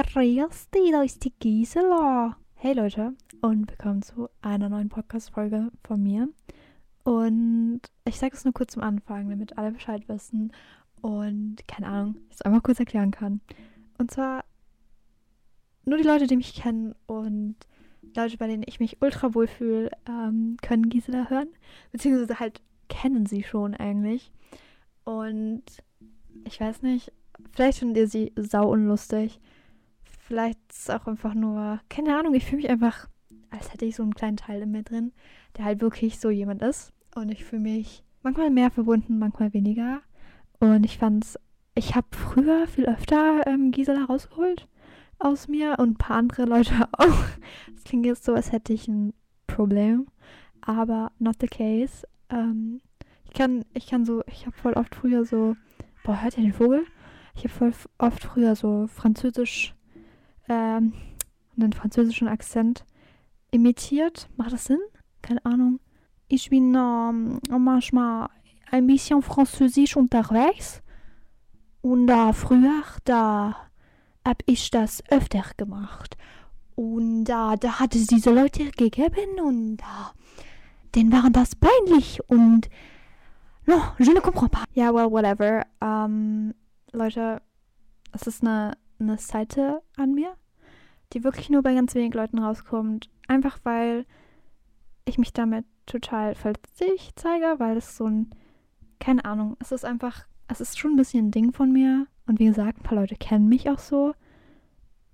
Grüß dich, da ist die Gisela. Hey Leute und willkommen zu einer neuen Podcast-Folge von mir. Und ich sage es nur kurz zum Anfang, damit alle Bescheid wissen und, keine Ahnung, ich es einfach kurz erklären kann. Und zwar nur die Leute, die mich kennen und Leute, bei denen ich mich ultra wohl fühle, ähm, können Gisela hören. Beziehungsweise halt kennen sie schon eigentlich. Und ich weiß nicht, vielleicht findet ihr sie sau unlustig. Vielleicht ist es auch einfach nur, keine Ahnung, ich fühle mich einfach, als hätte ich so einen kleinen Teil in mir drin, der halt wirklich so jemand ist. Und ich fühle mich manchmal mehr verbunden, manchmal weniger. Und ich fand's, ich habe früher viel öfter ähm, Gisela rausgeholt aus mir und ein paar andere Leute auch. Das klingt jetzt so, als hätte ich ein Problem. Aber not the case. Ähm, ich kann, ich kann so, ich habe voll oft früher so, boah, hört ihr den Vogel? Ich habe voll oft früher so französisch, ähm, einen französischen Akzent imitiert. Macht das Sinn? Keine Ahnung. Ich bin ähm, manchmal ein bisschen französisch unterwegs. Und äh, früher, da habe ich das öfter gemacht. Und äh, da hat es diese Leute gegeben und äh, denen war das peinlich und no, je ne comprends pas. Ja, well, whatever. Ähm, Leute, es ist eine, eine Seite an mir, die wirklich nur bei ganz wenigen Leuten rauskommt. Einfach weil ich mich damit total verletzlich zeige, weil es so ein, keine Ahnung, es ist einfach, es ist schon ein bisschen ein Ding von mir. Und wie gesagt, ein paar Leute kennen mich auch so,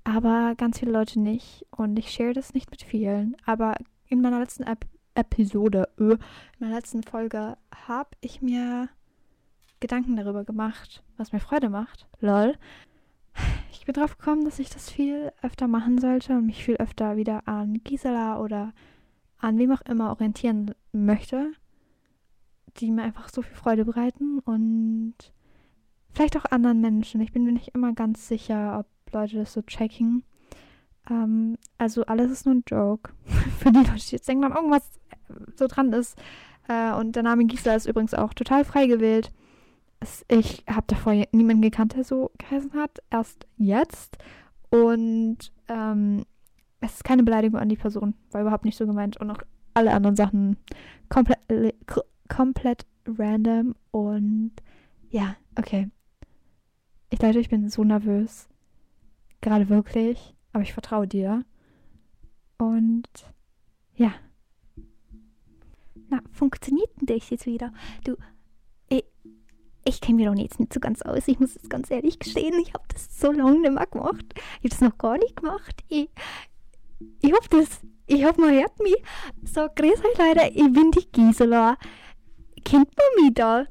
aber ganz viele Leute nicht. Und ich share das nicht mit vielen. Aber in meiner letzten Ep Episode, äh, in meiner letzten Folge, habe ich mir Gedanken darüber gemacht, was mir Freude macht. Lol. Bin drauf gekommen, dass ich das viel öfter machen sollte und mich viel öfter wieder an Gisela oder an wem auch immer orientieren möchte, die mir einfach so viel Freude bereiten und vielleicht auch anderen Menschen. Ich bin mir nicht immer ganz sicher, ob Leute das so checken. Ähm, also alles ist nur ein Joke. Für die Leute, die jetzt denken, irgendwas so dran ist. Äh, und der Name Gisela ist übrigens auch total frei gewählt. Ich habe davor niemanden gekannt, der so geheißen hat. Erst jetzt. Und ähm, es ist keine Beleidigung an die Person. War überhaupt nicht so gemeint. Und auch alle anderen Sachen komplett, komplett random. Und ja, okay. Ich Leute, ich bin so nervös. Gerade wirklich. Aber ich vertraue dir. Und ja. Na, funktioniert denn das jetzt wieder? Du, ich kenne mich doch jetzt nicht so ganz aus. Ich muss es ganz ehrlich gestehen. Ich habe das so lange nicht mehr gemacht. Ich habe das noch gar nicht gemacht. Ich, ich hoffe, das, ich hoffe, man hört mich. So, grüß euch Leute, ich bin die Gisela. Kennt man mich da?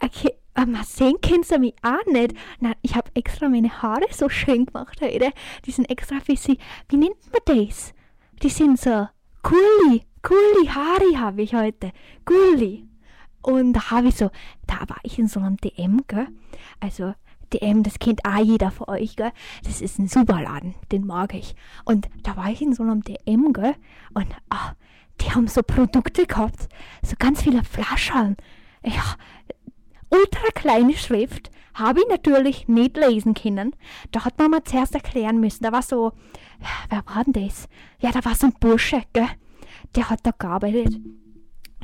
Okay, aber sehen kennst du mich auch nicht. Nein, ich habe extra meine Haare so schön gemacht heute. Die sind extra für sie. Wie nennt man das? Die sind so cooli, cooli Haare habe ich heute. Cooli. Und da habe ich so, da war ich in so einem DM, gell? Also DM, das kennt auch jeder von euch, gell? Das ist ein Superladen, den mag ich. Und da war ich in so einem DM, gell? Und ah, die haben so Produkte gehabt, so ganz viele Flaschen. Ja, ultra kleine Schrift, habe ich natürlich nicht lesen können. Da hat man mir zuerst erklären müssen. Da war so, wer war denn das? Ja, da war so ein Bursche, gell? Der hat da gearbeitet.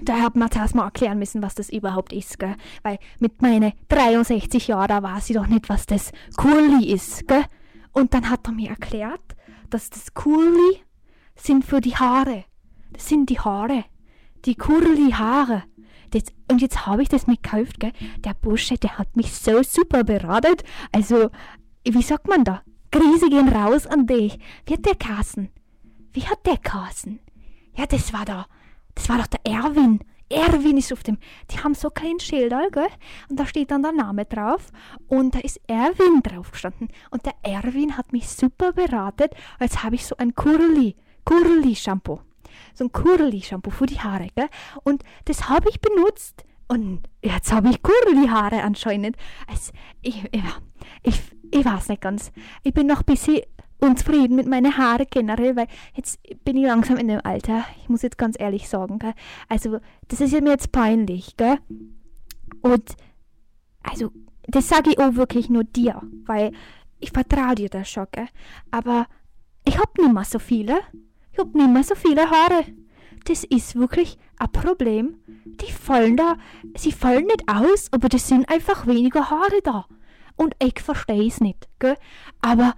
Da hat man zuerst mal erklären müssen, was das überhaupt ist, gell? Weil mit meinen 63 Jahren, da weiß ich doch nicht, was das Curly ist, gell? Und dann hat er mir erklärt, dass das Curly sind für die Haare. Das sind die Haare. Die Curly Haare. Das, und jetzt habe ich das mitgekauft, gell? Der Bursche, der hat mich so super beraten. Also, wie sagt man da? Krise gehen raus an dich. Wie hat der Kassen? Wie hat der Kassen? Ja, das war da. Das war doch der Erwin. Erwin ist auf dem. Die haben so kleinen Schilder, gell? Und da steht dann der Name drauf. Und da ist Erwin drauf gestanden. Und der Erwin hat mich super beraten. Jetzt habe ich so ein Curly, Curly Shampoo so ein Curly-Shampoo für die Haare, gell? Und das habe ich benutzt. Und jetzt habe ich Curly-Haare anscheinend. Also, ich, ich, ich, ich weiß nicht ganz. Ich bin noch ein bisschen unzufrieden mit meinen Haaren generell, weil jetzt bin ich langsam in dem Alter. Ich muss jetzt ganz ehrlich sagen, gell? Also, das ist mir jetzt peinlich, gell? Und, also, das sage ich auch wirklich nur dir, weil ich vertraue dir das schon, gell? Aber ich hab nicht mehr so viele. Ich hab nicht mehr so viele Haare. Das ist wirklich ein Problem. Die fallen da, sie fallen nicht aus, aber das sind einfach weniger Haare da. Und ich verstehe es nicht, gell? Aber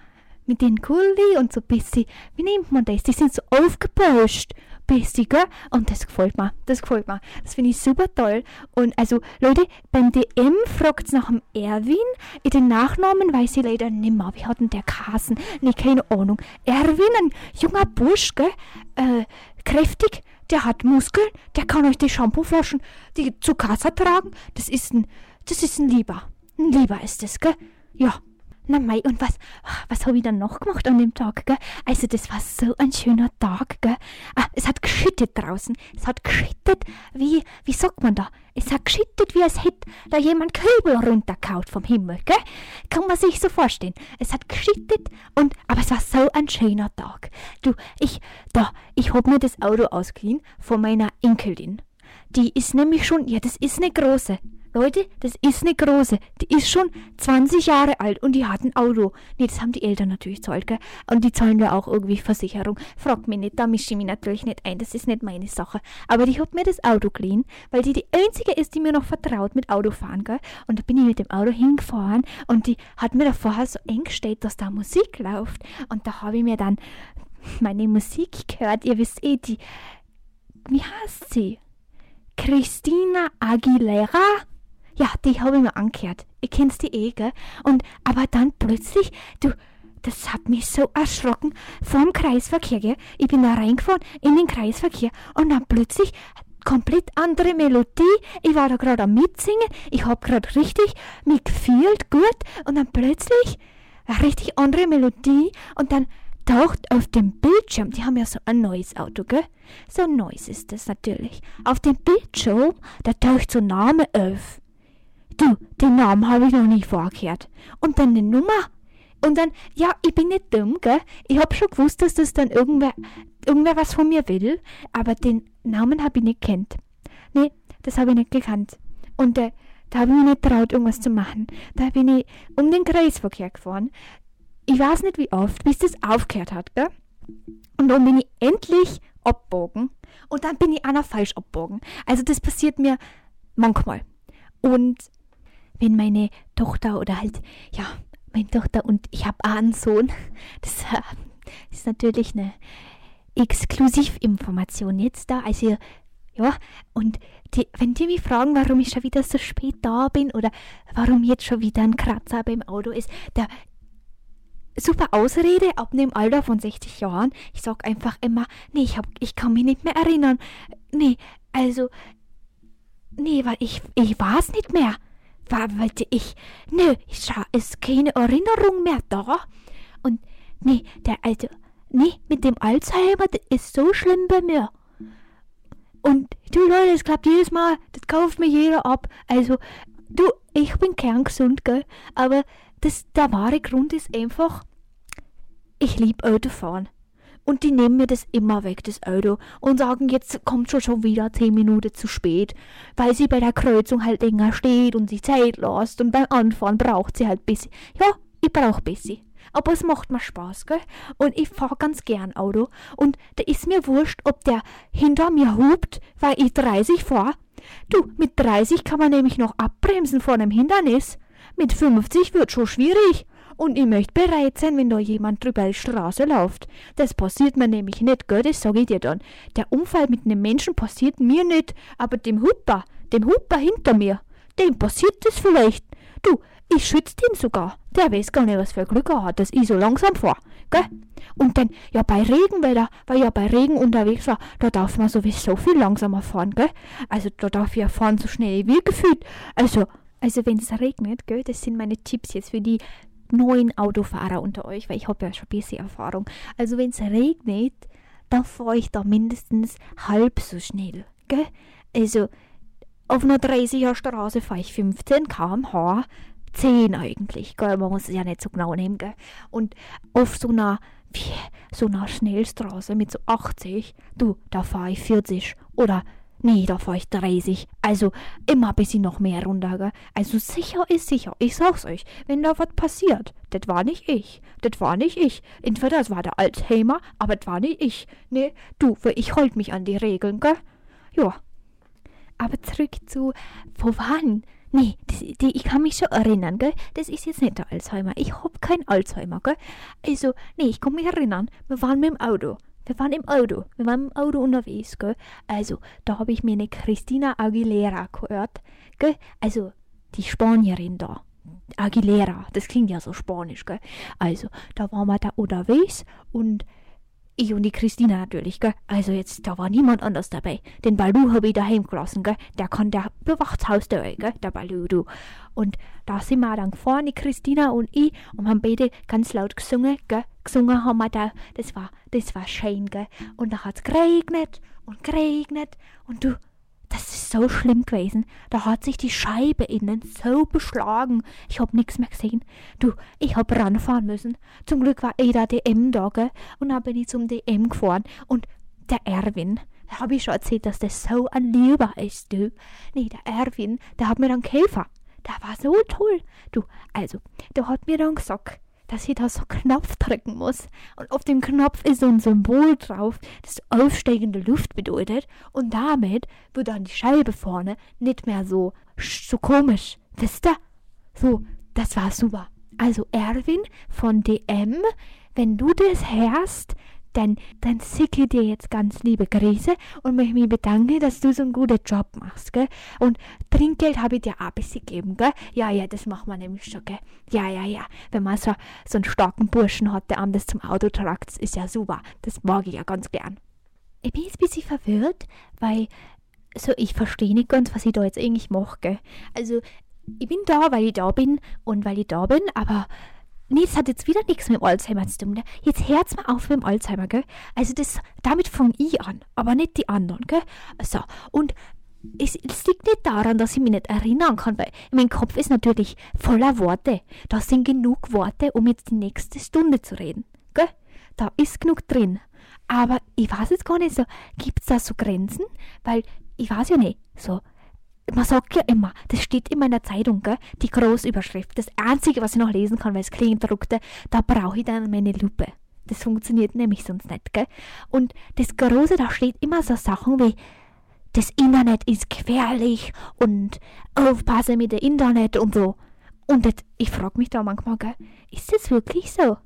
mit den Kulli und so bisschen, wie nennt man das? Die sind so aufgepusht bisschen, gell? Und das gefällt mir. Das gefällt mir. Das finde ich super toll. Und also, Leute, beim DM fragt nach dem Erwin. In den Nachnamen weiß ich leider nicht mehr. Wie hat denn der Kassen? Nee, keine Ahnung. Erwin, ein junger Bursch, gell? Äh, kräftig. Der hat Muskeln. Der kann euch die Shampooflaschen die zu Kasse tragen. Das ist ein, das ist ein Lieber. Ein Lieber ist das, gell? Ja. Na mei, und was, was habe ich dann noch gemacht an dem Tag, gell? Also das war so ein schöner Tag, gell? Ah, es hat geschüttet draußen. Es hat geschüttet, wie, wie sagt man da? Es hat geschüttet, wie es hätte da jemand Kübel runterkaut vom Himmel, gell? Kann man sich so vorstellen. Es hat geschüttet und, aber es war so ein schöner Tag. Du, ich, da, ich hab mir das Auto ausgeliehen von meiner Enkelin. Die ist nämlich schon, ja, das ist eine große. Leute, das ist eine große. Die ist schon 20 Jahre alt und die hat ein Auto. Nee, das haben die Eltern natürlich zahlt, gell? Und die zahlen ja auch irgendwie Versicherung. Fragt mich nicht, da mische ich mich natürlich nicht ein. Das ist nicht meine Sache. Aber die hat mir das Auto geliehen, weil die die einzige ist, die mir noch vertraut mit Autofahren, gell? Und da bin ich mit dem Auto hingefahren und die hat mir da vorher so eingestellt, dass da Musik läuft. Und da habe ich mir dann meine Musik gehört. Ihr wisst eh, die. Wie heißt sie? Christina Aguilera? Ja, die habe ich mir angehört. Ich kenn's die eh, gell? Und, aber dann plötzlich, du, das hat mich so erschrocken vom Kreisverkehr, gell? Ich bin da reingefahren in den Kreisverkehr und dann plötzlich komplett andere Melodie. Ich war da gerade am Mitsingen. Ich hab gerade richtig mich gefühlt, gut. Und dann plötzlich eine richtig andere Melodie und dann taucht auf dem Bildschirm, die haben ja so ein neues Auto, gell? So ein neues ist das natürlich. Auf dem Bildschirm, da taucht so ein Name auf. Du, den Namen habe ich noch nie vorgehört. Und dann die Nummer. Und dann, ja, ich bin nicht dumm, gell? Ich hab schon gewusst, dass das dann irgendwer, irgendwer was von mir will, aber den Namen habe ich nicht kennt. Nee, das habe ich nicht gekannt. Und äh, da habe ich mich nicht traut, irgendwas zu machen. Da bin ich um den Kreisverkehr gefahren. Ich weiß nicht wie oft, bis das aufgehört hat, gell? Und dann bin ich endlich abbogen. Und dann bin ich auch noch falsch abbogen. Also das passiert mir manchmal. Und wenn meine Tochter oder halt, ja, meine Tochter und ich habe einen Sohn, das äh, ist natürlich eine Exklusivinformation jetzt da. Also, ja, und die, wenn die mich fragen, warum ich schon wieder so spät da bin oder warum jetzt schon wieder ein Kratzer beim Auto ist, der super Ausrede ab dem Alter von 60 Jahren. Ich sag einfach immer, nee, ich, hab, ich kann mich nicht mehr erinnern. Nee, also, nee, weil ich, ich weiß nicht mehr weil ich, nö, ich ist keine Erinnerung mehr da. Und nee, der alte, nee, mit dem Alzheimer, das ist so schlimm bei mir. Und du Leute, das klappt jedes Mal, das kauft mir jeder ab. Also, du, ich bin kerngesund, gell, aber das, der wahre Grund ist einfach, ich liebe Autofahren. Und die nehmen mir das immer weg, das Auto, und sagen, jetzt kommt schon schon wieder zehn Minuten zu spät, weil sie bei der Kreuzung halt länger steht und sich Zeit lässt und beim Anfahren braucht sie halt ein bisschen. Ja, ich brauch ein bisschen. Aber es macht mir Spaß, gell? Und ich fahr ganz gern Auto. Und da ist mir wurscht, ob der hinter mir hupt, weil ich 30 fahr. Du, mit 30 kann man nämlich noch abbremsen vor einem Hindernis. Mit 50 wird schon schwierig. Und ich möchte bereit sein, wenn da jemand drüber die Straße läuft. Das passiert mir nämlich nicht, gell, das sag ich dir dann. Der Unfall mit einem Menschen passiert mir nicht, aber dem Hupper, dem Hupper hinter mir, dem passiert das vielleicht. Du, ich schütze den sogar. Der weiß gar nicht, was für Glück er hat, dass ich so langsam fahr, gell? Und dann, ja, bei Regenwetter, weil ja bei Regen unterwegs war, da darf man sowieso viel langsamer fahren, gell? Also da darf ich ja fahren so schnell wie gefühlt. Also, also wenn es regnet, gell, das sind meine Tipps jetzt für die neuen Autofahrer unter euch, weil ich habe ja schon ein bisschen Erfahrung. Also wenn es regnet, dann fahre ich da mindestens halb so schnell. Gell? Also auf einer 30er Straße fahre ich 15 km/h, 10 eigentlich. Gell? Man muss es ja nicht so genau nehmen. Gell? Und auf so einer, so einer Schnellstraße mit so 80, du, da fahre ich 40 oder Nee, da fahr ich 30. Also immer ein bisschen noch mehr runter, gell? Also sicher ist sicher. Ich sag's euch, wenn da was passiert, das war nicht ich. Das war nicht ich. Entweder das war der Alzheimer, aber das war nicht ich. Nee, du, ich holt mich an die Regeln, gell? Ja. Aber zurück zu, wo waren? Nee, das, die, ich kann mich schon erinnern, gell? Das ist jetzt nicht der Alzheimer. Ich hab kein Alzheimer, gell? Also, nee, ich kann mich erinnern. Wir waren mit dem Auto. Wir waren im Auto. Wir waren im Auto unterwegs, gell? Also, da habe ich mir eine Christina Aguilera gehört, gell? Also, die Spanierin da. Aguilera, das klingt ja so spanisch, gell? Also, da waren wir da unterwegs und ich und die Christina natürlich, gell? Also jetzt, da war niemand anders dabei. Den Balu habe ich daheim gelassen, gell? Der kann, der bewacht das Haus da, gell? Der Balu, du. Und da sind wir dann gefahren, die Christina und ich, und haben beide ganz laut gesungen, gell? Gesungen haben wir da. Das war, das war schön, gell? Und da hat's geregnet und geregnet und du, das ist so schlimm gewesen. Da hat sich die Scheibe innen so beschlagen. Ich hab nichts mehr gesehen. Du, ich hab ranfahren müssen. Zum Glück war eh der DM da, gell? Und dann bin ich zum DM gefahren. Und der Erwin, da hab ich schon erzählt, dass der so ein Lieber ist, du. Nee, der Erwin, der hat mir dann Käfer. Der war so toll. Du, also, der hat mir dann gesagt, dass ich da so Knopf drücken muss. Und auf dem Knopf ist so ein Symbol drauf, das aufsteigende Luft bedeutet. Und damit wird dann die Scheibe vorne nicht mehr so, so komisch. Wisst ihr? So, das war super. Also Erwin von DM, wenn du das hörst, dann, dann schicke dir jetzt ganz liebe Grüße und möchte mich bedanken, dass du so einen guten Job machst, gell? Und Trinkgeld habe ich dir auch ein bisschen gegeben, gell? Ja, ja, das macht man nämlich schon, gell? Ja, ja, ja. Wenn man so, so einen starken Burschen hat, der anders zum Auto tragt, ist ja super. Das mag ich ja ganz gern. Ich bin jetzt ein bisschen verwirrt, weil so, ich verstehe nicht ganz, was ich da jetzt eigentlich mache, gell? Also, ich bin da, weil ich da bin und weil ich da bin, aber Nee, das hat jetzt wieder nichts mit dem Alzheimer zu tun. Ne? Jetzt hört's mal auf mit dem Alzheimer, gell? Also das, damit fange ich an, aber nicht die anderen, gell? So, und es, es, liegt nicht daran, dass ich mich nicht erinnern kann, weil mein Kopf ist natürlich voller Worte. Da sind genug Worte, um jetzt die nächste Stunde zu reden, gell? Da ist genug drin. Aber ich weiß jetzt gar nicht so, gibt's da so Grenzen? Weil ich weiß ja nicht, so man sagt ja immer, das steht immer in der Zeitung, gell? die Großüberschrift. Das Einzige, was ich noch lesen kann, weil es Kleingedruckte, da brauche ich dann meine Lupe. Das funktioniert nämlich sonst nicht, gell? Und das Große, da steht immer so Sachen wie, das Internet ist gefährlich und aufpasse mit dem Internet und so. Und das, ich frage mich da manchmal, gell, ist das wirklich so?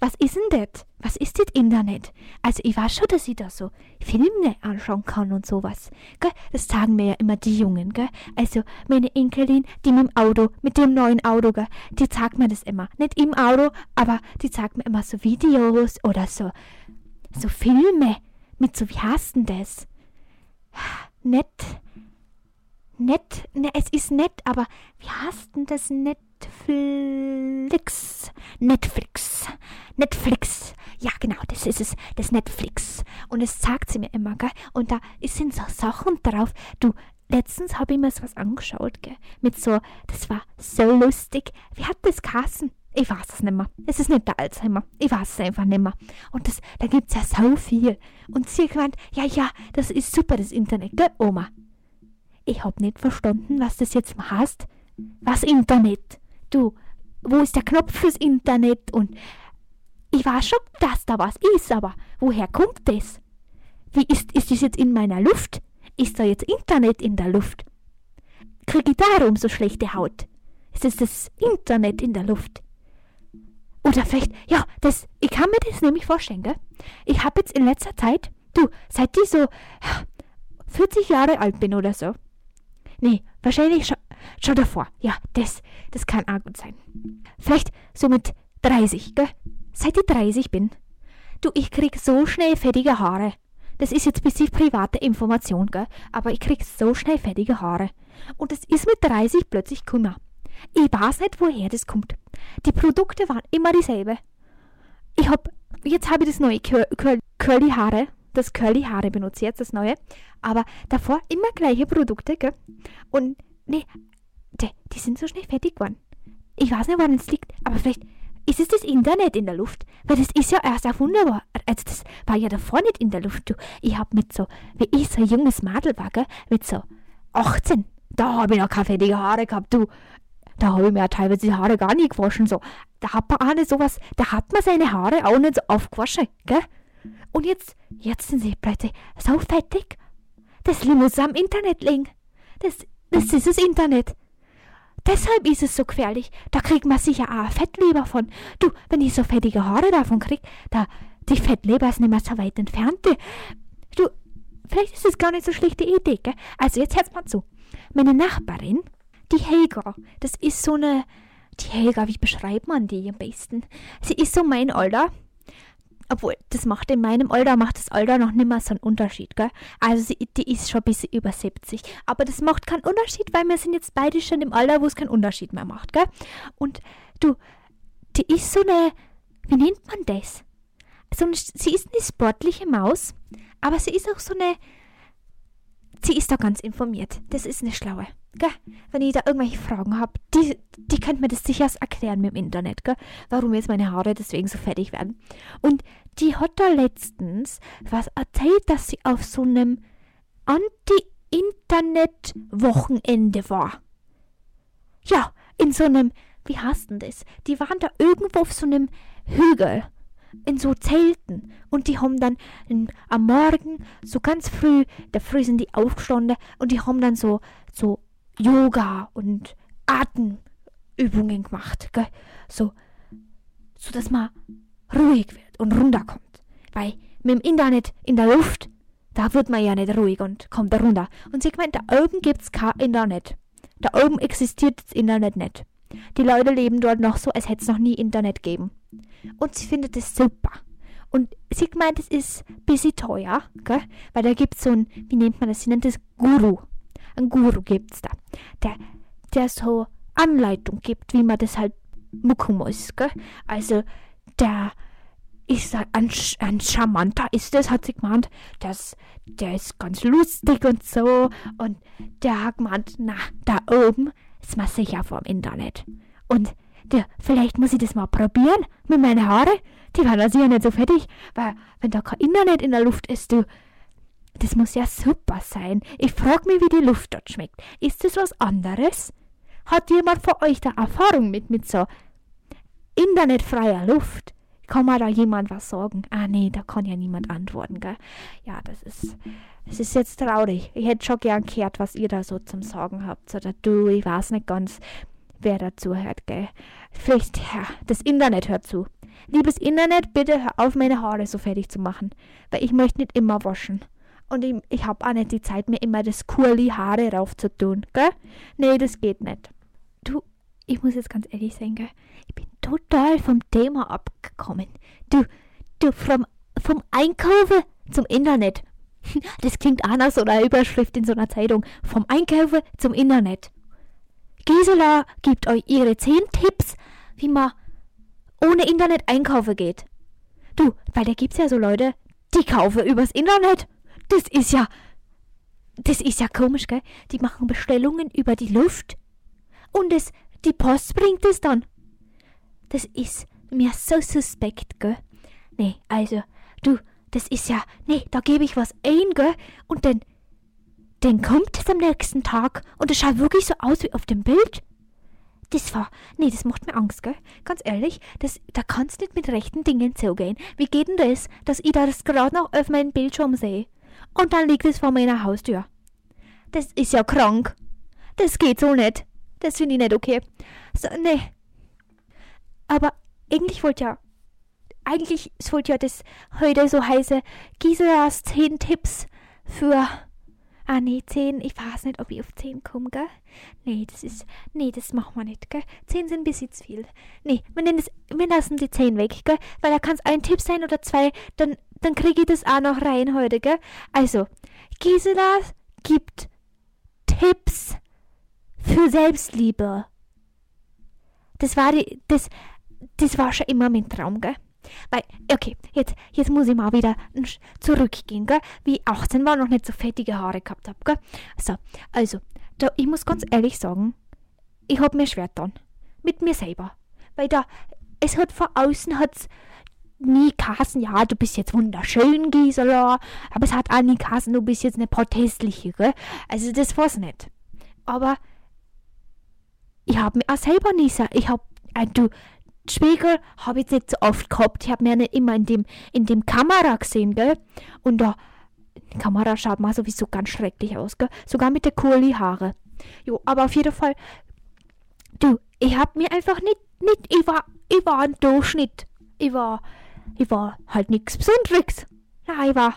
Was ist denn das? Was ist das Internet? Also ich weiß schon, dass ich da so Filme anschauen kann und sowas. Gell? Das sagen mir ja immer die Jungen, gell? Also meine Enkelin, die mit dem Auto, mit dem neuen Auto, gell? Die zeigt mir das immer. Nicht im Auto, aber die zeigt mir immer so Videos oder so, so Filme mit so, wie heißt denn das? Nett. Nett, ne, es ist nett, aber wie heißt denn das? Netflix. Netflix. Netflix. Ja, genau, das ist es. Das Netflix. Und es sagt sie mir immer, gell? Und da sind so Sachen drauf. Du, letztens habe ich mir so was angeschaut, gell? Mit so, das war so lustig. Wie hat das Kassen? Ich weiß es nicht mehr. Es ist nicht der Alzheimer. Ich weiß es einfach nicht mehr. Und das, da gibt es ja so viel. Und sie gemeint, ja, ja, das ist super, das Internet, gell, Oma? Ich hab nicht verstanden, was das jetzt heißt. Was Internet? du, wo ist der Knopf fürs Internet? Und ich weiß schon, dass da was ist, aber woher kommt das? Wie ist, ist das jetzt in meiner Luft? Ist da jetzt Internet in der Luft? Kriege ich darum so schlechte Haut? Ist es das Internet in der Luft? Oder vielleicht, ja, das, ich kann mir das nämlich vorstellen, gell? Ich habe jetzt in letzter Zeit, du, seit ich so 40 Jahre alt bin oder so, nee, wahrscheinlich schon, schon davor, ja, das, das kann auch gut sein. Vielleicht so mit 30, gell? Seit ich 30 bin. Du, ich krieg so schnell fettige Haare. Das ist jetzt ein bisschen private Information, gell? Aber ich krieg so schnell fettige Haare. Und das ist mit 30 plötzlich Kummer. Ich weiß nicht, woher das kommt. Die Produkte waren immer dieselbe. Ich hab, jetzt habe ich das neue Cur Cur Curly Haare. Das Curly Haare benutze jetzt, das neue. Aber davor immer gleiche Produkte, gell? Und, nee, die, die sind so schnell fertig geworden. Ich weiß nicht, woran es liegt, aber vielleicht ist es das Internet in der Luft, weil das ist ja erst erfunden, Also das war ja davor nicht in der Luft. Du, ich hab mit so, wie ich so ein junges Madel war, gell, mit so 18, da habe ich noch keine fettige Haare gehabt, du. Da habe ich mir ja teilweise die Haare gar nicht gewaschen, so. Da hat man auch nicht sowas, da hat man seine Haare auch nicht so aufgewaschen, gell? Und jetzt, jetzt sind sie plötzlich so fettig. Das muss am Internet liegen. Das, das ist das Internet. Deshalb ist es so gefährlich. Da kriegt man sicher auch Fettleber von. Du, wenn ich so fettige Haare davon krieg, da, die Fettleber ist nicht mehr so weit entfernt. Du, vielleicht ist es gar nicht so schlechte Idee, gell? Also jetzt hört's mal zu. Meine Nachbarin, die Helga, das ist so eine, die Helga, wie beschreibt man die am besten? Sie ist so mein Alter obwohl, das macht in meinem Alter, macht das Alter noch nicht mehr so einen Unterschied, gell? Also sie, die ist schon ein bisschen über 70. Aber das macht keinen Unterschied, weil wir sind jetzt beide schon im Alter, wo es keinen Unterschied mehr macht, gell? Und du, die ist so eine, wie nennt man das? So eine, sie ist eine sportliche Maus, aber sie ist auch so eine, sie ist da ganz informiert. Das ist eine Schlaue. Gell? Wenn ich da irgendwelche Fragen habe, die, die könnte mir das sicher erklären mit dem Internet, gell? warum jetzt meine Haare deswegen so fertig werden. Und die hat da letztens was erzählt, dass sie auf so einem Anti-Internet-Wochenende war. Ja, in so einem, wie heißt denn das? Die waren da irgendwo auf so einem Hügel in so Zelten. Und die haben dann in, am Morgen so ganz früh, da früh sind die aufgestanden und die haben dann so, so Yoga und Atemübungen gemacht. Gell? So, so, dass man ruhig wird und runterkommt. Weil mit dem Internet in der Luft, da wird man ja nicht ruhig und kommt da runter. Und sie meint, da oben gibt's kein Internet. Da oben existiert das Internet nicht. Die Leute leben dort noch so, als hätte es noch nie Internet gegeben. Und sie findet es super. Und sie meint, es ist ein bisschen teuer, gell? weil da gibt es so ein, wie nennt man das? Sie nennt es Guru. Ein Guru gibt es da, der, der so Anleitung gibt, wie man das halt mucken muss. Gell? Also der ist ein, ein Charmanter ist das, hat sie gemeint. Das, der ist ganz lustig und so. Und der hat gemeint, na, da oben ist man sicher vom Internet. Und der, vielleicht muss ich das mal probieren mit meinen Haaren. Die waren also ja nicht so fettig, weil wenn da kein Internet in der Luft ist, du, das muss ja super sein. Ich frage mich, wie die Luft dort schmeckt. Ist das was anderes? Hat jemand von euch da Erfahrung mit, mit so internetfreier Luft? Kann mal da jemand was sagen? Ah, nee, da kann ja niemand antworten, gell? Ja, das ist, das ist jetzt traurig. Ich hätte schon gern gehört, was ihr da so zum Sagen habt. Oder du, ich weiß nicht ganz wer dazu hört, gell? Vielleicht, ja, das Internet hört zu. Liebes Internet, bitte hör auf, meine Haare so fertig zu machen. Weil ich möchte nicht immer waschen. Und ich, ich hab auch nicht die Zeit, mir immer das curly Haare rauf zu tun, gell? Nee, das geht nicht. Du, ich muss jetzt ganz ehrlich sagen, gell? Ich bin total vom Thema abgekommen. Du, du, vom, vom Einkaufen zum Internet. Das klingt auch nach so einer Überschrift in so einer Zeitung. Vom Einkaufen zum Internet. Gisela gibt euch ihre 10 Tipps, wie man ohne Internet einkaufen geht. Du, weil da gibt's ja so Leute, die kaufen übers Internet. Das ist ja. Das ist ja komisch, gell? Die machen Bestellungen über die Luft. Und es, die Post bringt es dann. Das ist mir so suspekt, gell? Nee, also, du, das ist ja. Nee, da gebe ich was ein, gell? Und dann dann kommt es am nächsten Tag und es schaut wirklich so aus wie auf dem Bild. Das war, nee, das macht mir Angst, gell? Ganz ehrlich, das, da kannst nicht mit rechten Dingen zugehen. Wie geht denn das, dass ich das gerade noch auf meinem Bildschirm sehe? Und dann liegt es vor meiner Haustür. Das ist ja krank. Das geht so nicht. Das finde ich nicht okay. So, nee. Aber eigentlich wollte ja, eigentlich sollte ja das heute so heiße Giselas 10 Tipps für Ah, nee, 10, ich weiß nicht, ob ich auf 10 komme, gell? Nee, das ist, nee, das machen wir nicht, gell? 10 sind bis jetzt viel. Nee, wir, das, wir lassen die 10 weg, gell? Weil da kann es ein Tipp sein oder zwei, dann, dann kriege ich das auch noch rein heute, gell? Also, Gisela gibt Tipps für Selbstliebe. Das war die, das, das war schon immer mein Traum, gell? Weil, okay, jetzt, jetzt muss ich mal wieder zurückgehen, gell? Wie ich 18 war, noch nicht so fettige Haare gehabt habe, gell? So, also, da, ich muss ganz ehrlich sagen, ich hab mir schwer getan. Mit mir selber. Weil da, es hat von außen hat's nie Kassen, ja, du bist jetzt wunderschön, Gisela, aber es hat auch nie Kassen, du bist jetzt eine protestliche, gell? Also das war's nicht. Aber ich hab mir auch selber gesagt, ich hab, äh, du, Spiegel habe ich jetzt nicht so oft gehabt, ich hab mir nicht immer in dem, in dem Kamera gesehen, gell? Und da, die Kamera schaut mal sowieso ganz schrecklich aus, gell? Sogar mit der Curly-Haare. Jo, aber auf jeden Fall, du, ich hab mir einfach nicht, nicht, ich war, ich war ein Durchschnitt. Ich war, ich war halt nichts Besonderes. Ja, ich war,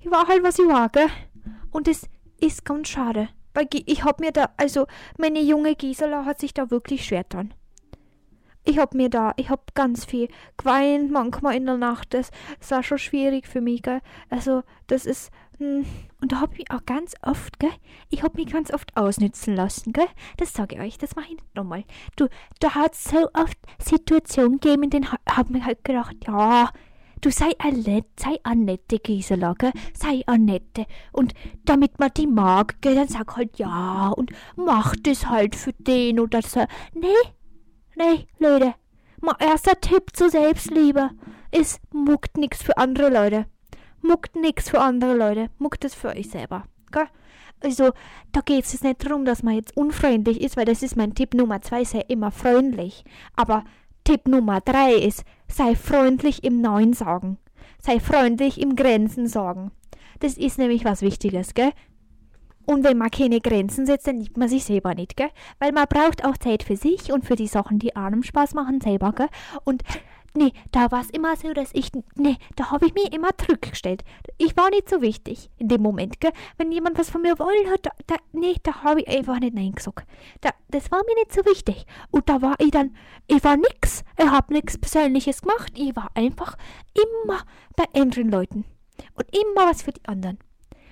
ich war halt, was ich war, gell? Und es ist ganz schade. Weil ich hab mir da, also, meine junge Gisela hat sich da wirklich schwer dran. Ich hab mir da, ich hab ganz viel geweint, manchmal in der Nacht. Das war schon schwierig für mich, gell? Also, das ist, und da hab ich auch ganz oft, gell? Ich hab mich ganz oft ausnützen lassen, gell? Das sage ich euch, das mach ich nicht nochmal. Du, da hat so oft Situationen gegeben, in denen hab mir halt gedacht, ja, du sei Annette, sei Annette, Gisela, gell? Sei Annette. Und damit man die mag, gell, dann sag halt ja und mach das halt für den oder so. Nee, nee, Leute. Mein erster Tipp zur Selbstliebe ist, muckt nix für andere Leute. Muckt nix für andere Leute. Muckt es für euch selber. Gell? Also, da geht es nicht darum, dass man jetzt unfreundlich ist, weil das ist mein Tipp Nummer zwei, sei immer freundlich. Aber Tipp Nummer drei ist, sei freundlich im Neuen sagen. Sei freundlich im Grenzen sagen. Das ist nämlich was Wichtiges, gell? Und wenn man keine Grenzen setzt, dann liebt man sich selber nicht, gell? Weil man braucht auch Zeit für sich und für die Sachen, die einem Spaß machen, selber, gell? Und nee, da war es immer so, dass ich, nee, da habe ich mich immer zurückgestellt. Ich war nicht so wichtig in dem Moment, gell? Wenn jemand was von mir wollen hat, da, da nee, da habe ich einfach nicht Nein gesagt. Da, das war mir nicht so wichtig. Und da war ich dann, ich war nix, ich habe nichts Persönliches gemacht, ich war einfach immer bei anderen Leuten. Und immer was für die anderen.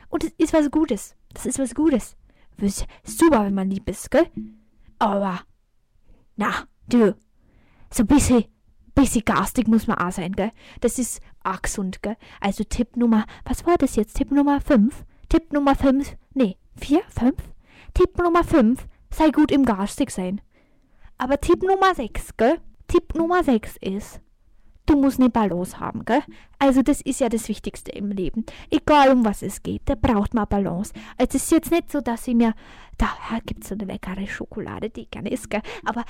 Und das ist was Gutes. Das ist was Gutes. Ist super, wenn man lieb ist, gell? Aber, na, du, so ein bisschen bisschen garstig muss man auch sein, gell? Das ist auch gesund, gell? Also Tipp Nummer, was war das jetzt? Tipp Nummer 5? Tipp Nummer 5, nee, 4, 5? Tipp Nummer 5, sei gut im garstig sein. Aber Tipp Nummer 6, gell? Tipp Nummer 6 ist, du musst eine Balance haben, gell? Also das ist ja das Wichtigste im Leben. Egal um was es geht, da braucht man Balance. Also es ist jetzt nicht so, dass ich mir, da gibt es so eine leckere Schokolade, die ich gerne esse, gell? Aber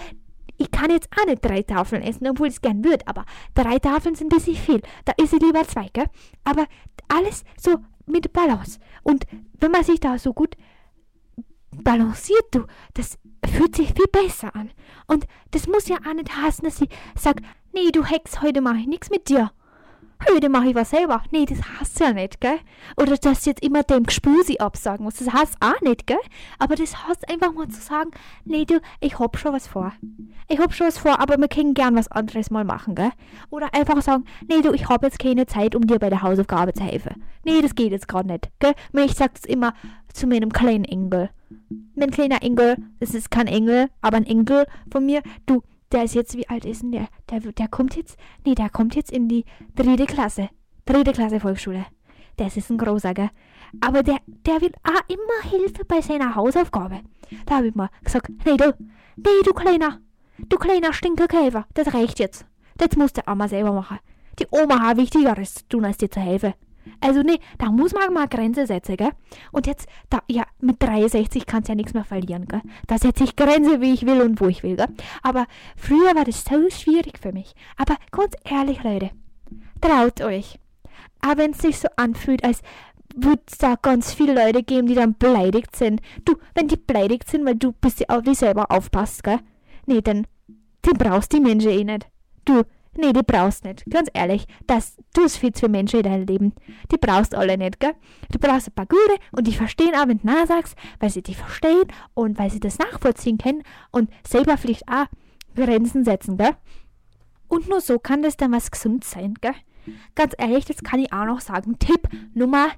ich kann jetzt auch nicht drei Tafeln essen, obwohl ich es gern würde, aber drei Tafeln sind ein bisschen viel. Da esse ich lieber zwei, gell? Aber alles so mit Balance. Und wenn man sich da so gut balanciert, du, das fühlt sich viel besser an. Und das muss ja auch nicht heißen, dass ich sage, nee, du Hex, heute mache ich nichts mit dir heute mache ich was selber. Nee, das heißt ja nicht, gell? Oder dass jetzt immer dem Gespusi absagen muss. Das heißt auch nicht, gell? Aber das heißt einfach mal zu sagen, nee, du, ich hab schon was vor. Ich hab schon was vor, aber wir können gern was anderes mal machen, gell? Oder einfach sagen, nee, du, ich hab jetzt keine Zeit, um dir bei der Hausaufgabe zu helfen. Nee, das geht jetzt gerade nicht, gell? Ich sag das immer zu meinem kleinen Engel. Mein kleiner Engel, das ist kein Engel, aber ein Engel von mir, du, der ist jetzt, wie alt ist denn der? Der, der kommt jetzt, nee, der kommt jetzt in die dritte Klasse. Dritte Klasse Volksschule. Das ist ein großer, gell? Aber der, der will auch immer Hilfe bei seiner Hausaufgabe. Da habe ich mal gesagt, nee, du, nee, du kleiner, du kleiner Stinkerkäfer, das reicht jetzt. Das muss der Oma selber machen. Die Oma hat Wichtigeres zu tun, als dir zu helfen. Also nee, da muss man mal Grenze setzen, gell? Und jetzt, da, ja, mit 63 kannst du ja nichts mehr verlieren, gell? Da setze ich Grenze, wie ich will und wo ich will, gell? Aber früher war das so schwierig für mich. Aber ganz ehrlich, Leute, traut euch. Aber wenn es sich so anfühlt, als würde es da ganz viele Leute geben, die dann beleidigt sind. Du, wenn die beleidigt sind, weil du bist auf dich selber aufpasst, gell? Nee, dann, dann brauchst die Menschen eh nicht. Du, Nee, die brauchst nicht. Ganz ehrlich, das tust viel zu viele Menschen in deinem Leben. Die brauchst alle nicht, gell? Du brauchst ein paar gute und die verstehen auch, wenn du nachsagst, weil sie dich verstehen und weil sie das nachvollziehen können und selber vielleicht auch Grenzen setzen, gell? Und nur so kann das dann was gesund sein, gell? Ganz ehrlich, das kann ich auch noch sagen. Tipp Nummer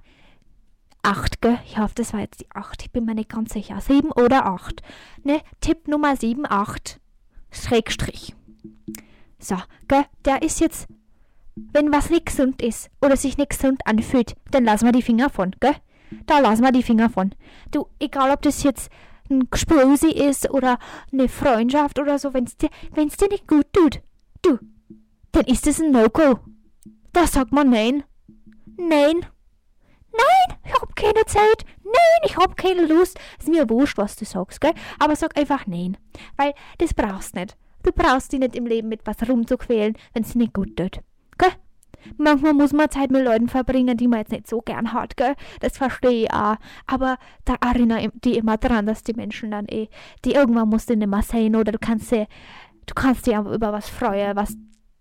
8, gell? Ich hoffe, das war jetzt die 8. Ich bin mir nicht ganz sicher. 7 oder 8. Ne? Tipp Nummer 7, 8. Schrägstrich. So, gell, der ist jetzt, wenn was nicht gesund ist oder sich nicht gesund anfühlt, dann lassen wir die Finger von, gell? Da lassen wir die Finger von. Du, egal ob das jetzt ein Gespösi ist oder eine Freundschaft oder so, wenn es dir, wenn's dir nicht gut tut, du, dann ist das ein No-Go. da sagt man nein. Nein. Nein, ich hab keine Zeit. Nein, ich hab keine Lust. Ist mir wurscht, was du sagst, gell? Aber sag einfach nein. Weil das brauchst nicht. Du brauchst dich nicht im Leben mit was rumzuquälen, wenn es nicht gut tut. Gell? Manchmal muss man Zeit mit Leuten verbringen, die man jetzt nicht so gern hat, gell? Das verstehe ich auch. Aber da erinnere ich die immer dran, dass die Menschen dann eh, die irgendwann musst du nicht mehr sein oder du kannst sie, du kannst dich über was freuen, was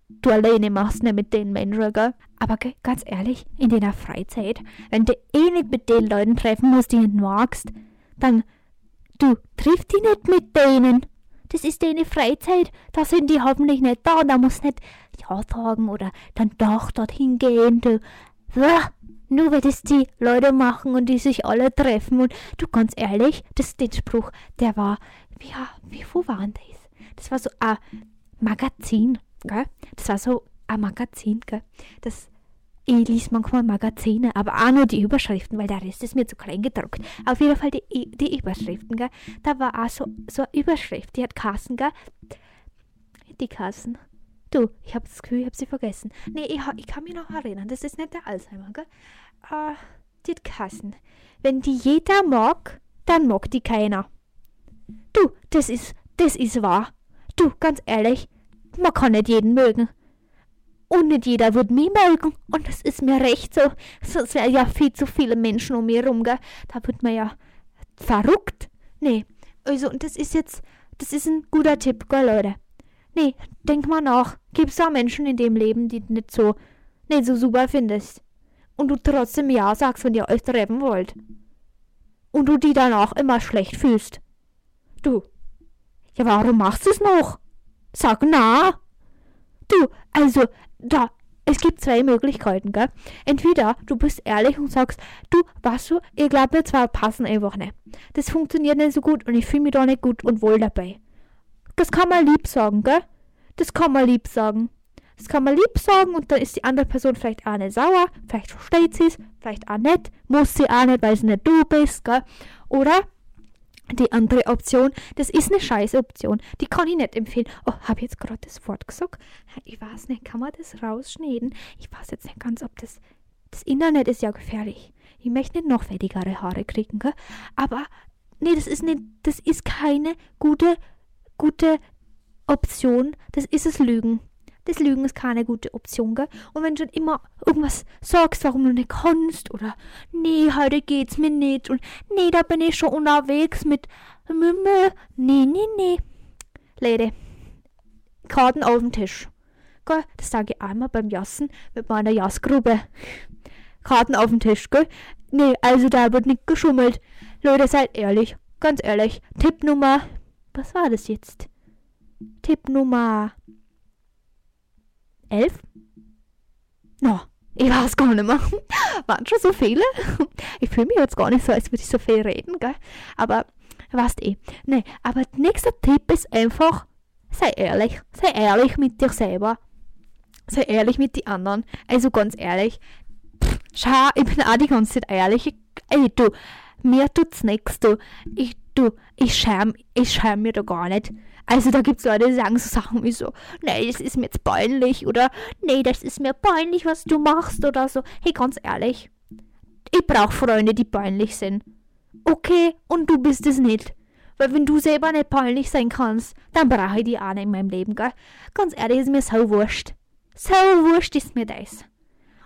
du alleine machst, nicht mit den Menschen, gell? Aber gell, ganz ehrlich, in deiner Freizeit, wenn du eh nicht mit den Leuten treffen musst, die du magst, dann, du triffst die nicht mit denen. Das ist deine Freizeit. Da sind die hoffentlich nicht da da musst nicht Ja sagen oder dann doch dorthin gehen. Du, nur weil das die Leute machen und die sich alle treffen. Und du, ganz ehrlich, das ist der Spruch, der war, ja, wie, wo war denn das? Das war so ein Magazin, gell? Das war so ein Magazin, gell? Das ich lese manchmal Magazine, aber auch nur die Überschriften, weil der Rest ist mir zu klein gedruckt. Auf jeden Fall die, die Überschriften, gell? Da war auch so, so eine Überschrift, die hat Kassen, gell? Die Kassen. Du, ich habe das Gefühl, ich habe sie vergessen. Nee, ich, ich, kann mich noch erinnern, das ist nicht der Alzheimer, gell? Äh, die Kassen. Wenn die jeder mag, dann mag die keiner. Du, das ist, das ist wahr. Du, ganz ehrlich, man kann nicht jeden mögen. Und nicht jeder wird mich mögen. Und das ist mir recht so. Sonst wären ja viel zu viele Menschen um mich herum? Da wird man ja verrückt. Nee, also, und das ist jetzt, das ist ein guter Tipp, gell, Leute? Nee, denk mal nach. Gibt's da Menschen in dem Leben, die nicht so, nicht so super findest? Und du trotzdem Ja sagst, wenn ihr euch treffen wollt? Und du die danach immer schlecht fühlst? Du, ja, warum machst du es noch? Sag na. Du, also, da, es gibt zwei Möglichkeiten, gell? Entweder du bist ehrlich und sagst, du, was du, ihr glaubt mir zwar passen einfach nicht. Das funktioniert nicht so gut und ich fühle mich da nicht gut und wohl dabei. Das kann man lieb sagen, gell? Das kann man lieb sagen. Das kann man lieb sagen und dann ist die andere Person vielleicht auch nicht sauer, vielleicht versteht sie es, vielleicht auch nicht, muss sie auch nicht, weil sie nicht du bist, gell? Oder die andere Option, das ist eine scheiß Option. Die kann ich nicht empfehlen. Oh, habe ich jetzt gerade das Wort gesagt? Ich weiß nicht, kann man das rausschneiden? Ich weiß jetzt nicht ganz, ob das. Das Internet ist ja gefährlich. Ich möchte nicht noch fettigere Haare kriegen, gell? Aber nee, das ist nicht, das ist keine gute, gute Option. Das ist es Lügen. Das Lügen ist keine gute Option, gell? Und wenn du schon immer irgendwas sagst, warum du nicht kannst, oder nee, heute geht's mir nicht, und nee, da bin ich schon unterwegs mit Mümmel, nee, nee, nee. Leute, Karten auf dem Tisch. Gell? Das sage ich einmal beim Jassen mit meiner Jassgrube. Karten auf dem Tisch, gell? Nee, also da wird nicht geschummelt. Leute, seid ehrlich. Ganz ehrlich. Tipp Nummer. Was war das jetzt? Tipp Nummer elf? No, ich weiß gar nicht mehr. Waren schon so viele? Ich fühle mich jetzt gar nicht so, als würde ich so viel reden, gell? Aber, weißt eh. Nee, aber der nächste Tipp ist einfach, sei ehrlich. Sei ehrlich mit dir selber. Sei ehrlich mit den anderen. Also ganz ehrlich. Pff, schau, ich bin auch die ganze Zeit ehrlich. ey, du, mir tut's nichts, du. Ich, du, ich schäm, ich schäm mir da gar nicht. Also da gibt es Leute, die sagen so Sachen wie so, nee, das ist mir jetzt peinlich oder nee, das ist mir peinlich, was du machst oder so. Hey, ganz ehrlich, ich brauche Freunde, die peinlich sind. Okay, und du bist es nicht. Weil wenn du selber nicht peinlich sein kannst, dann brauche ich die auch nicht in meinem Leben, gell? Ganz ehrlich, ist mir so wurscht. So wurscht ist mir das.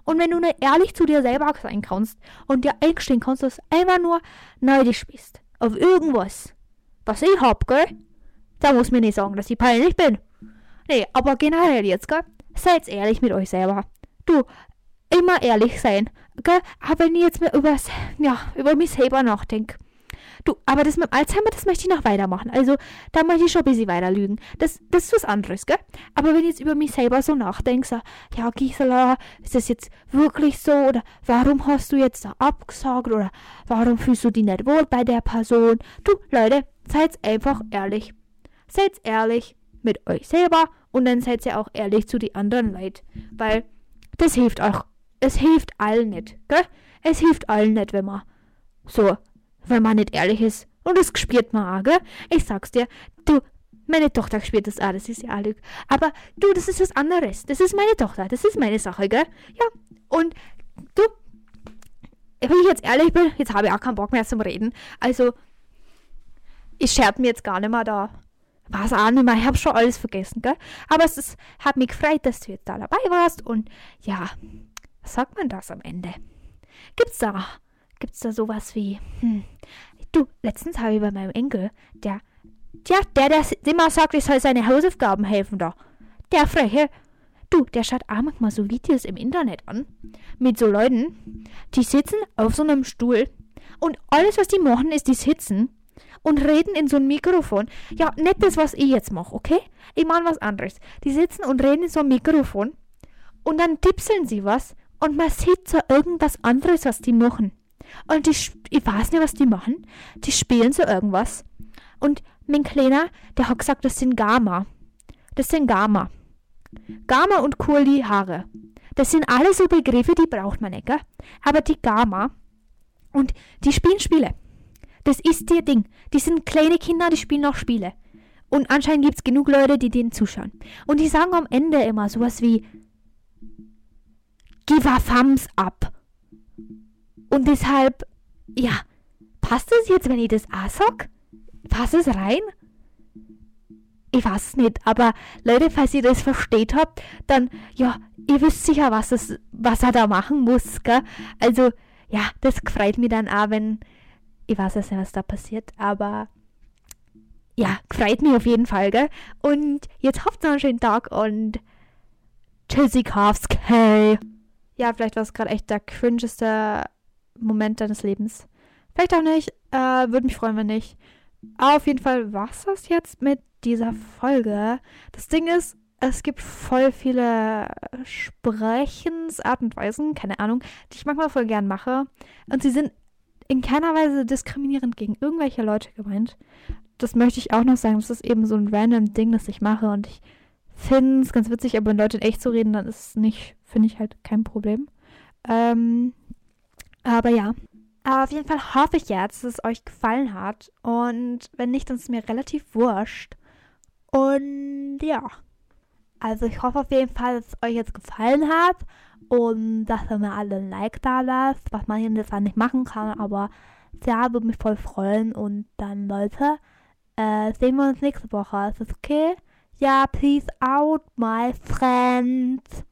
Und wenn du nicht ehrlich zu dir selber sein kannst und dir eingestehen kannst, dass du einfach nur neidisch bist auf irgendwas, was ich hab, gell? Da muss mir nicht sagen, dass ich peinlich bin. Nee, aber generell jetzt, gell? Seid ehrlich mit euch selber. Du, immer ehrlich sein, gell? Aber wenn ich jetzt mal über, ja, über mich selber nachdenke. Du, aber das mit dem Alzheimer, das möchte ich noch weitermachen. Also, da möchte ich schon ein bisschen weiter lügen. Das, das ist was anderes, gell? Aber wenn ich jetzt über mich selber so nachdenke, so, ja, Gisela, ist das jetzt wirklich so? Oder warum hast du jetzt da abgesagt? Oder warum fühlst du dich nicht wohl bei der Person? Du, Leute, seid einfach ehrlich. Seid ehrlich mit euch selber und dann seid ihr auch ehrlich zu den anderen Leuten. Weil das hilft auch. Es hilft allen nicht, gell? Es hilft allen nicht, wenn man so, wenn man nicht ehrlich ist. Und das spürt man auch, gell? Ich sag's dir, du, Meine Tochter spielt das auch, das ist ja alles. Aber du, das ist was anderes. Das ist meine Tochter, das ist meine Sache, gell? Ja, und du, wenn ich jetzt ehrlich bin, jetzt habe ich auch keinen Bock mehr zum Reden. Also, ich schert mir jetzt gar nicht mehr da. Weiß auch nicht mehr, ich habe schon alles vergessen, gell? Aber es ist, hat mich gefreut, dass du jetzt da dabei warst und ja, was sagt man das am Ende? Gibt's da, gibt's da sowas wie, hm, du, letztens habe ich bei meinem Enkel, der, der, der, der immer sagt, ich soll seine Hausaufgaben helfen da. Der Freche, du, der schaut auch manchmal so Videos im Internet an, mit so Leuten, die sitzen auf so einem Stuhl und alles, was die machen, ist, die sitzen und reden in so ein Mikrofon. Ja, nicht das, was ich jetzt mache, okay? Ich mache was anderes. Die sitzen und reden in so ein Mikrofon und dann tippseln sie was und man sieht so irgendwas anderes, was die machen. Und die, ich weiß nicht, was die machen. Die spielen so irgendwas. Und mein Kleiner, der hat gesagt, das sind Gamma. Das sind Gamma. Gamma und Curly Haare. Das sind alle so Begriffe, die braucht man nicht, gell? Aber die Gamma und die spielen Spiele. Das ist ihr Ding. Die sind kleine Kinder, die spielen auch Spiele. Und anscheinend gibt es genug Leute, die denen zuschauen. Und die sagen am Ende immer sowas wie Give a thumbs up. Und deshalb, ja, passt es jetzt, wenn ich das auch sag? Passt es rein? Ich weiß es nicht, aber Leute, falls ihr das versteht habt, dann, ja, ihr wisst sicher, was, das, was er da machen muss, gell? Also, ja, das freut mich dann auch, wenn, ich weiß jetzt nicht, was da passiert, aber ja, freut mich auf jeden Fall, gell? Und jetzt habt noch einen schönen Tag und Tschüssikowski. Ja, vielleicht war es gerade echt der cringeste Moment deines Lebens. Vielleicht auch nicht. Äh, Würde mich freuen, wenn nicht. Auf jeden Fall war es das jetzt mit dieser Folge. Das Ding ist, es gibt voll viele Sprechensart und Weisen, keine Ahnung, die ich manchmal voll gern mache. Und sie sind in keiner Weise diskriminierend gegen irgendwelche Leute gemeint. Das möchte ich auch noch sagen. Das ist eben so ein random Ding, das ich mache. Und ich finde es ganz witzig, aber wenn Leute in echt zu reden, dann ist es nicht, finde ich halt kein Problem. Ähm, aber ja. Aber auf jeden Fall hoffe ich jetzt, dass es euch gefallen hat. Und wenn nicht, dann ist es mir relativ wurscht. Und ja. Also ich hoffe auf jeden Fall, dass es euch jetzt gefallen hat und dass ihr mir alle ein Like da lasst, was man hier jetzt nicht machen kann, aber ja, würde mich voll freuen. Und dann, Leute, äh, sehen wir uns nächste Woche. Ist das okay? Ja, peace out, my friends.